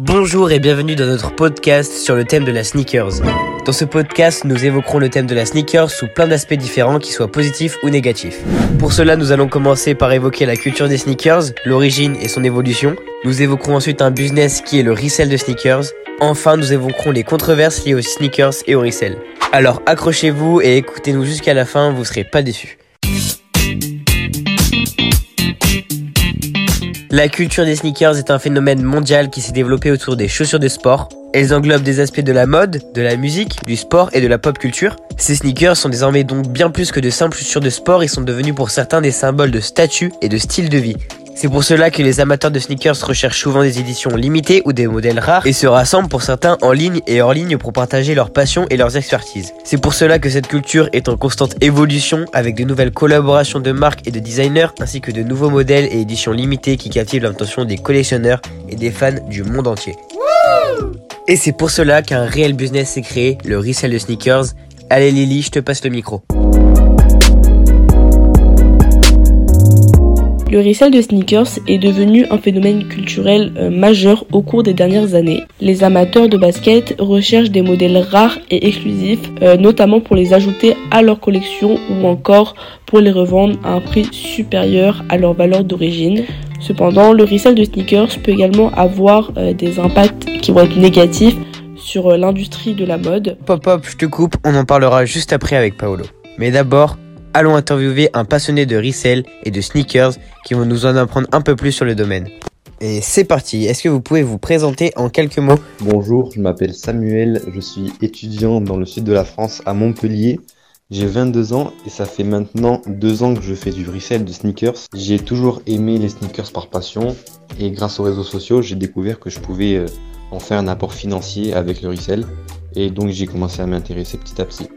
Bonjour et bienvenue dans notre podcast sur le thème de la sneakers. Dans ce podcast, nous évoquerons le thème de la sneakers sous plein d'aspects différents qui soient positifs ou négatifs. Pour cela, nous allons commencer par évoquer la culture des sneakers, l'origine et son évolution. Nous évoquerons ensuite un business qui est le resell de sneakers. Enfin, nous évoquerons les controverses liées aux sneakers et au resell. Alors accrochez-vous et écoutez-nous jusqu'à la fin, vous serez pas déçus. La culture des sneakers est un phénomène mondial qui s'est développé autour des chaussures de sport. Elles englobent des aspects de la mode, de la musique, du sport et de la pop culture. Ces sneakers sont désormais donc bien plus que de simples chaussures de sport et sont devenus pour certains des symboles de statut et de style de vie. C'est pour cela que les amateurs de sneakers recherchent souvent des éditions limitées ou des modèles rares et se rassemblent pour certains en ligne et hors ligne pour partager leur passion et leurs expertises. C'est pour cela que cette culture est en constante évolution avec de nouvelles collaborations de marques et de designers ainsi que de nouveaux modèles et éditions limitées qui captivent l'attention des collectionneurs et des fans du monde entier. Et c'est pour cela qu'un réel business s'est créé, le resell de sneakers. Allez Lily, je te passe le micro. Le resell de sneakers est devenu un phénomène culturel euh, majeur au cours des dernières années. Les amateurs de basket recherchent des modèles rares et exclusifs, euh, notamment pour les ajouter à leur collection ou encore pour les revendre à un prix supérieur à leur valeur d'origine. Cependant, le resell de sneakers peut également avoir euh, des impacts qui vont être négatifs sur l'industrie de la mode. Pop hop, je te coupe, on en parlera juste après avec Paolo. Mais d'abord, allons interviewer un passionné de resell et de sneakers qui vont nous en apprendre un peu plus sur le domaine. Et c'est parti, est-ce que vous pouvez vous présenter en quelques mots? Bonjour, je m'appelle Samuel, je suis étudiant dans le sud de la France à Montpellier. J'ai 22 ans et ça fait maintenant deux ans que je fais du resell de sneakers. J'ai toujours aimé les sneakers par passion et grâce aux réseaux sociaux, j'ai découvert que je pouvais euh, en faire un apport financier avec le resell et donc j'ai commencé à m'intéresser petit à petit.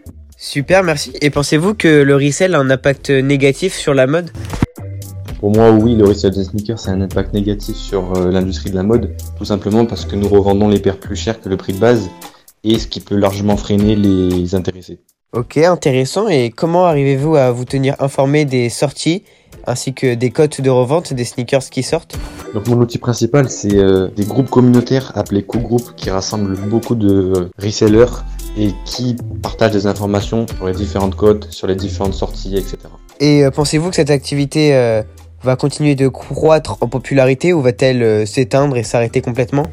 Super, merci. Et pensez-vous que le resell a un impact négatif sur la mode? Pour moi, oui, le resell des sneakers a un impact négatif sur euh, l'industrie de la mode, tout simplement parce que nous revendons les paires plus chères que le prix de base, et ce qui peut largement freiner les intéressés. Ok, intéressant. Et comment arrivez-vous à vous tenir informé des sorties ainsi que des cotes de revente des sneakers qui sortent? Donc mon outil principal, c'est euh, des groupes communautaires appelés co-groupes qui rassemblent beaucoup de euh, resellers et qui partagent des informations sur les différentes codes, sur les différentes sorties, etc. Et euh, pensez-vous que cette activité euh, va continuer de croître en popularité ou va-t-elle euh, s'éteindre et s'arrêter complètement?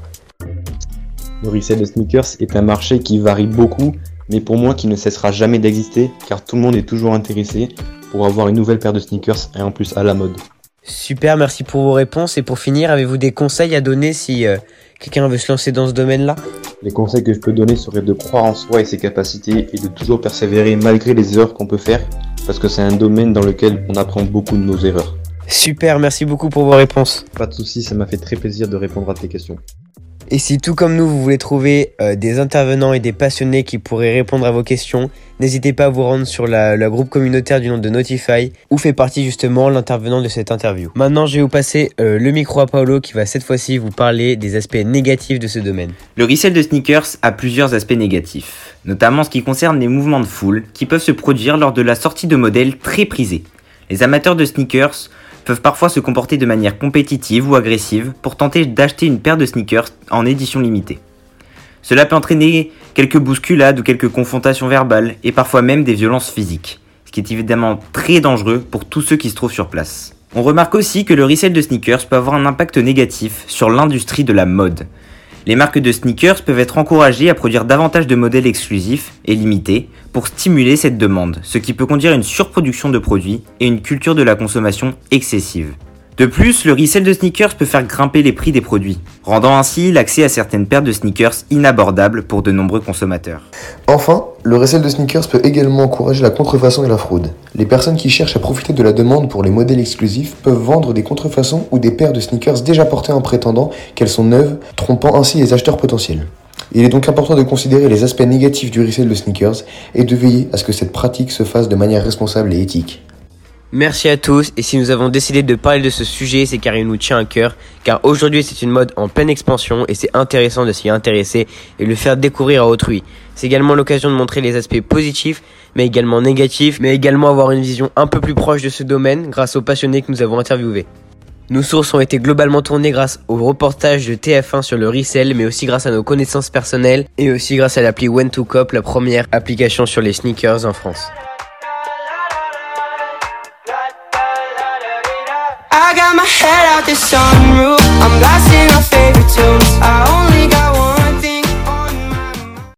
Le resell de sneakers est un marché qui varie beaucoup, mais pour moi qui ne cessera jamais d'exister, car tout le monde est toujours intéressé pour avoir une nouvelle paire de sneakers et en plus à la mode. Super, merci pour vos réponses. Et pour finir, avez-vous des conseils à donner si euh, quelqu'un veut se lancer dans ce domaine-là? Les conseils que je peux donner seraient de croire en soi et ses capacités et de toujours persévérer malgré les erreurs qu'on peut faire, parce que c'est un domaine dans lequel on apprend beaucoup de nos erreurs. Super, merci beaucoup pour vos réponses. Pas de soucis, ça m'a fait très plaisir de répondre à tes questions. Et si tout comme nous, vous voulez trouver euh, des intervenants et des passionnés qui pourraient répondre à vos questions, n'hésitez pas à vous rendre sur la, groupe communautaire du nom de Notify, où fait partie justement l'intervenant de cette interview. Maintenant, je vais vous passer euh, le micro à Paolo qui va cette fois-ci vous parler des aspects négatifs de ce domaine. Le resell de sneakers a plusieurs aspects négatifs, notamment en ce qui concerne les mouvements de foule qui peuvent se produire lors de la sortie de modèles très prisés. Les amateurs de sneakers peuvent parfois se comporter de manière compétitive ou agressive pour tenter d'acheter une paire de sneakers en édition limitée. Cela peut entraîner quelques bousculades ou quelques confrontations verbales et parfois même des violences physiques, ce qui est évidemment très dangereux pour tous ceux qui se trouvent sur place. On remarque aussi que le resell de sneakers peut avoir un impact négatif sur l'industrie de la mode. Les marques de sneakers peuvent être encouragées à produire davantage de modèles exclusifs et limités pour stimuler cette demande, ce qui peut conduire à une surproduction de produits et une culture de la consommation excessive. De plus, le resell de sneakers peut faire grimper les prix des produits, rendant ainsi l'accès à certaines paires de sneakers inabordables pour de nombreux consommateurs. Enfin, le resell de sneakers peut également encourager la contrefaçon et la fraude. Les personnes qui cherchent à profiter de la demande pour les modèles exclusifs peuvent vendre des contrefaçons ou des paires de sneakers déjà portées en prétendant qu'elles sont neuves, trompant ainsi les acheteurs potentiels. Il est donc important de considérer les aspects négatifs du resell de sneakers et de veiller à ce que cette pratique se fasse de manière responsable et éthique. Merci à tous et si nous avons décidé de parler de ce sujet c'est car il nous tient à cœur car aujourd'hui c'est une mode en pleine expansion et c'est intéressant de s'y intéresser et le faire découvrir à autrui. C'est également l'occasion de montrer les aspects positifs mais également négatifs mais également avoir une vision un peu plus proche de ce domaine grâce aux passionnés que nous avons interviewés. Nos sources ont été globalement tournées grâce au reportage de TF1 sur le resell, mais aussi grâce à nos connaissances personnelles et aussi grâce à l'appli When2Cop, la première application sur les sneakers en France. got my head out the sunroof. I'm blasting off